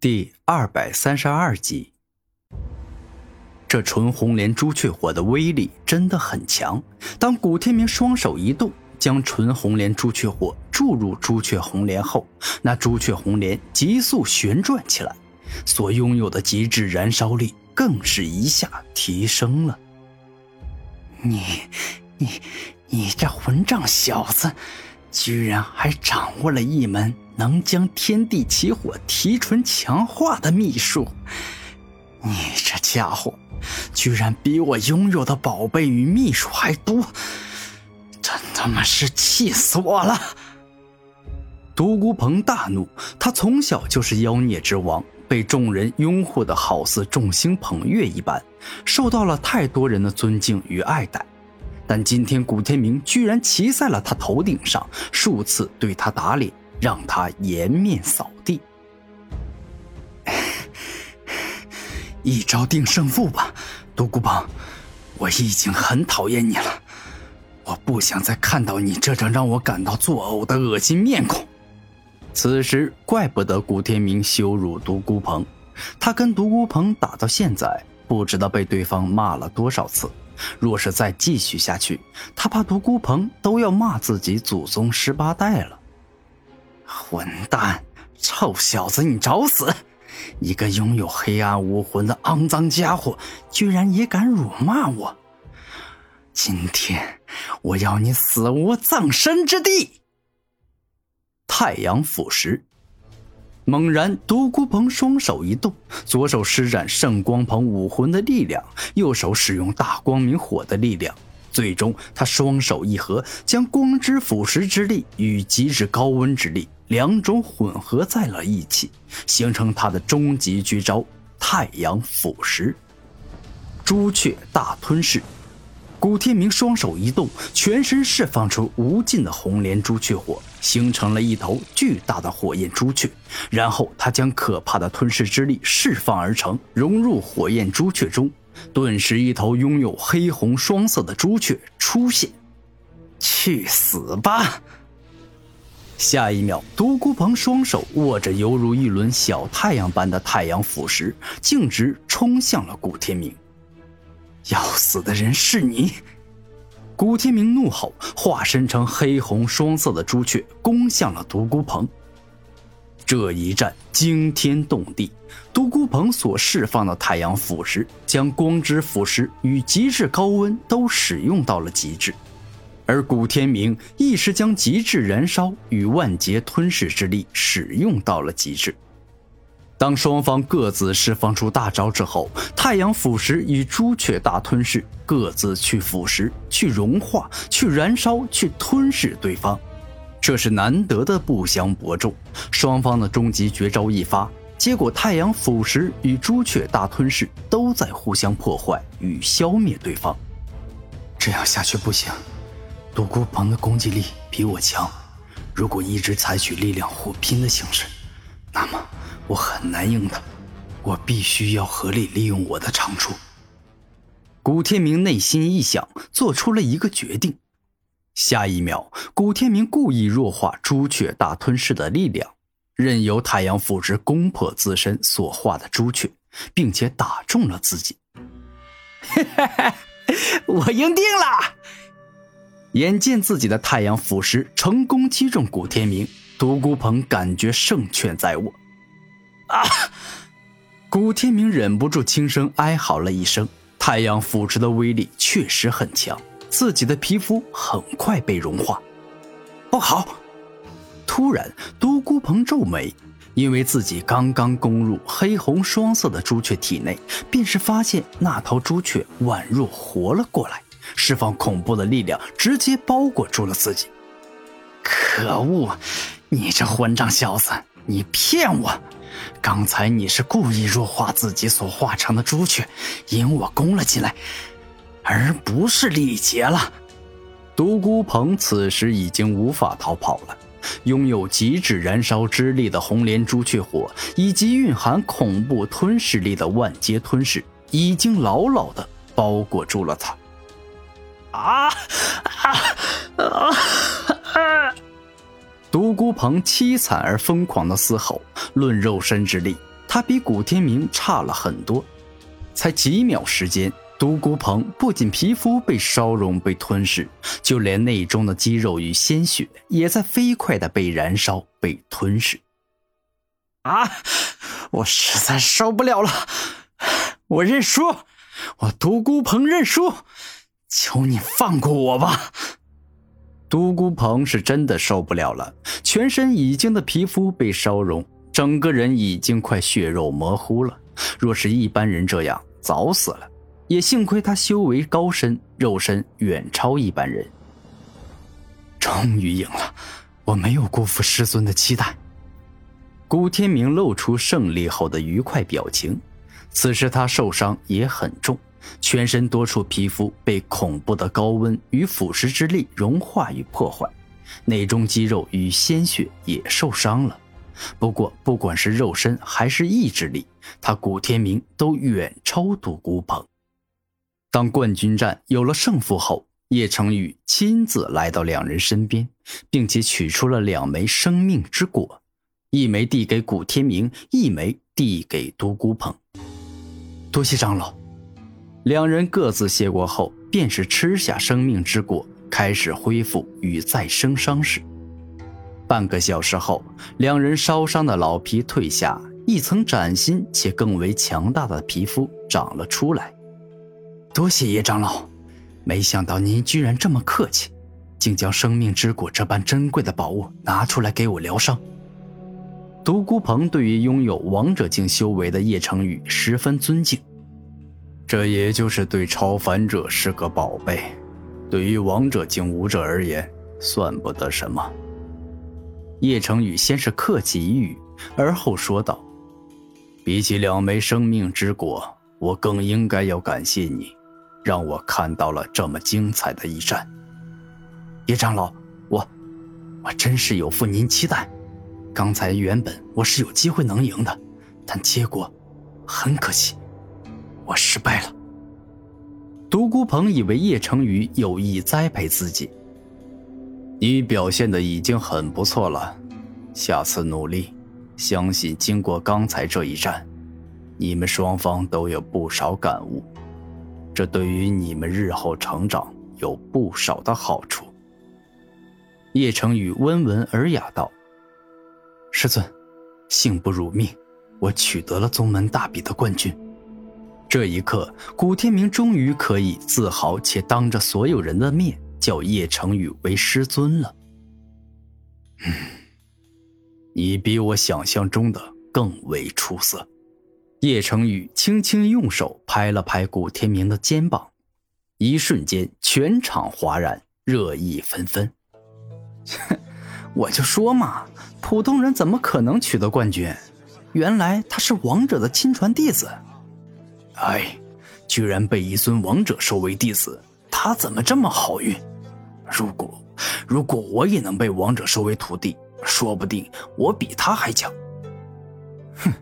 第二百三十二集，这纯红莲朱雀火的威力真的很强。当古天明双手一动，将纯红莲朱雀火注入朱雀红莲后，那朱雀红莲急速旋转起来，所拥有的极致燃烧力更是一下提升了。你，你，你这混账小子，居然还掌握了一门！能将天地起火提纯强化的秘术，你这家伙居然比我拥有的宝贝与秘术还多，真他妈是气死我了！独孤鹏大怒，他从小就是妖孽之王，被众人拥护的好似众星捧月一般，受到了太多人的尊敬与爱戴。但今天古天明居然骑在了他头顶上，数次对他打脸。让他颜面扫地，一招定胜负吧，独孤鹏，我已经很讨厌你了，我不想再看到你这张让我感到作呕的恶心面孔。此时，怪不得古天明羞辱独孤鹏，他跟独孤鹏打到现在，不知道被对方骂了多少次。若是再继续下去，他怕独孤鹏都要骂自己祖宗十八代了。混蛋，臭小子，你找死！一个拥有黑暗武魂的肮脏家伙，居然也敢辱骂我！今天我要你死无葬身之地！太阳腐蚀。猛然，独孤鹏双手一动，左手施展圣光鹏武魂的力量，右手使用大光明火的力量。最终，他双手一合，将光之腐蚀之力与极致高温之力。两种混合在了一起，形成他的终极绝招——太阳腐蚀。朱雀大吞噬。古天明双手一动，全身释放出无尽的红莲朱雀火，形成了一头巨大的火焰朱雀。然后他将可怕的吞噬之力释放而成，融入火焰朱雀中，顿时一头拥有黑红双色的朱雀出现。去死吧！下一秒，独孤鹏双手握着犹如一轮小太阳般的太阳腐蚀，径直冲向了古天明。要死的人是你！古天明怒吼，化身成黑红双色的朱雀，攻向了独孤鹏。这一战惊天动地，独孤鹏所释放的太阳腐蚀，将光之腐蚀与极致高温都使用到了极致。而古天明亦是将极致燃烧与万劫吞噬之力使用到了极致。当双方各自释放出大招之后，太阳腐蚀与朱雀大吞噬各自去腐蚀、去融化、去燃烧、去吞噬对方，这是难得的不相伯仲。双方的终极绝招一发，结果太阳腐蚀与朱雀大吞噬都在互相破坏与消灭对方。这样下去不行。独孤鹏的攻击力比我强，如果一直采取力量互拼的形式，那么我很难赢他。我必须要合理利用我的长处。古天明内心一想，做出了一个决定。下一秒，古天明故意弱化朱雀大吞噬的力量，任由太阳腐蚀攻破自身所化的朱雀，并且打中了自己。我赢定了！眼见自己的太阳腐蚀成功击中古天明，独孤鹏感觉胜券在握。啊！古天明忍不住轻声哀嚎了一声。太阳腐蚀的威力确实很强，自己的皮肤很快被融化。不好！突然，独孤鹏皱眉，因为自己刚刚攻入黑红双色的朱雀体内，便是发现那头朱雀宛若活了过来。释放恐怖的力量，直接包裹住了自己。可恶！你这混账小子，你骗我！刚才你是故意弱化自己所化成的朱雀，引我攻了进来，而不是力竭了。独孤鹏此时已经无法逃跑了。拥有极致燃烧之力的红莲朱雀火，以及蕴含恐怖吞噬力的万劫吞噬，已经牢牢的包裹住了他。啊啊啊！独孤鹏凄惨而疯狂的嘶吼，论肉身之力，他比古天明差了很多。才几秒时间，独孤鹏不仅皮肤被烧融、被吞噬，就连内中的肌肉与鲜血也在飞快的被燃烧、被吞噬。啊！我实在受不了了，我认输，我独孤鹏认输，求你放过我吧。独孤鹏是真的受不了了，全身已经的皮肤被烧融，整个人已经快血肉模糊了。若是一般人这样，早死了。也幸亏他修为高深，肉身远超一般人。终于赢了，我没有辜负师尊的期待。古天明露出胜利后的愉快表情。此时他受伤也很重。全身多处皮肤被恐怖的高温与腐蚀之力融化与破坏，内中肌肉与鲜血也受伤了。不过，不管是肉身还是意志力，他古天明都远超独孤鹏。当冠军战有了胜负后，叶成宇亲自来到两人身边，并且取出了两枚生命之果，一枚递给古天明，一枚递给独孤鹏。多谢长老。两人各自谢过后，便是吃下生命之果，开始恢复与再生伤势。半个小时后，两人烧伤的老皮退下，一层崭新且更为强大的皮肤长了出来。多谢叶长老，没想到您居然这么客气，竟将生命之果这般珍贵的宝物拿出来给我疗伤。独孤鹏对于拥有王者境修为的叶成宇十分尊敬。这也就是对超凡者是个宝贝，对于王者境武者而言，算不得什么。叶成宇先是客气一语，而后说道：“比起两枚生命之果，我更应该要感谢你，让我看到了这么精彩的一战。”叶长老，我，我真是有负您期待。刚才原本我是有机会能赢的，但结果很可惜。我失败了。独孤鹏以为叶成宇有意栽培自己。你表现的已经很不错了，下次努力，相信经过刚才这一战，你们双方都有不少感悟，这对于你们日后成长有不少的好处。叶成宇温文尔雅道：“师尊，幸不辱命，我取得了宗门大比的冠军。”这一刻，古天明终于可以自豪且当着所有人的面叫叶成宇为师尊了。嗯，你比我想象中的更为出色。叶成宇轻轻用手拍了拍古天明的肩膀，一瞬间，全场哗然，热议纷纷。我就说嘛，普通人怎么可能取得冠军？原来他是王者的亲传弟子。哎，居然被一尊王者收为弟子，他怎么这么好运？如果如果我也能被王者收为徒弟，说不定我比他还强。哼，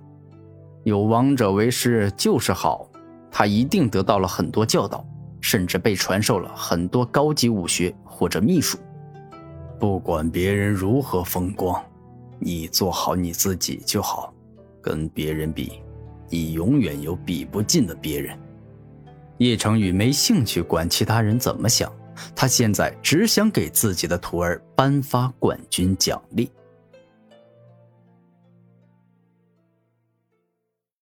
有王者为师就是好，他一定得到了很多教导，甚至被传授了很多高级武学或者秘术。不管别人如何风光，你做好你自己就好，跟别人比。你永远有比不尽的别人。叶成宇没兴趣管其他人怎么想，他现在只想给自己的徒儿颁发冠军奖励。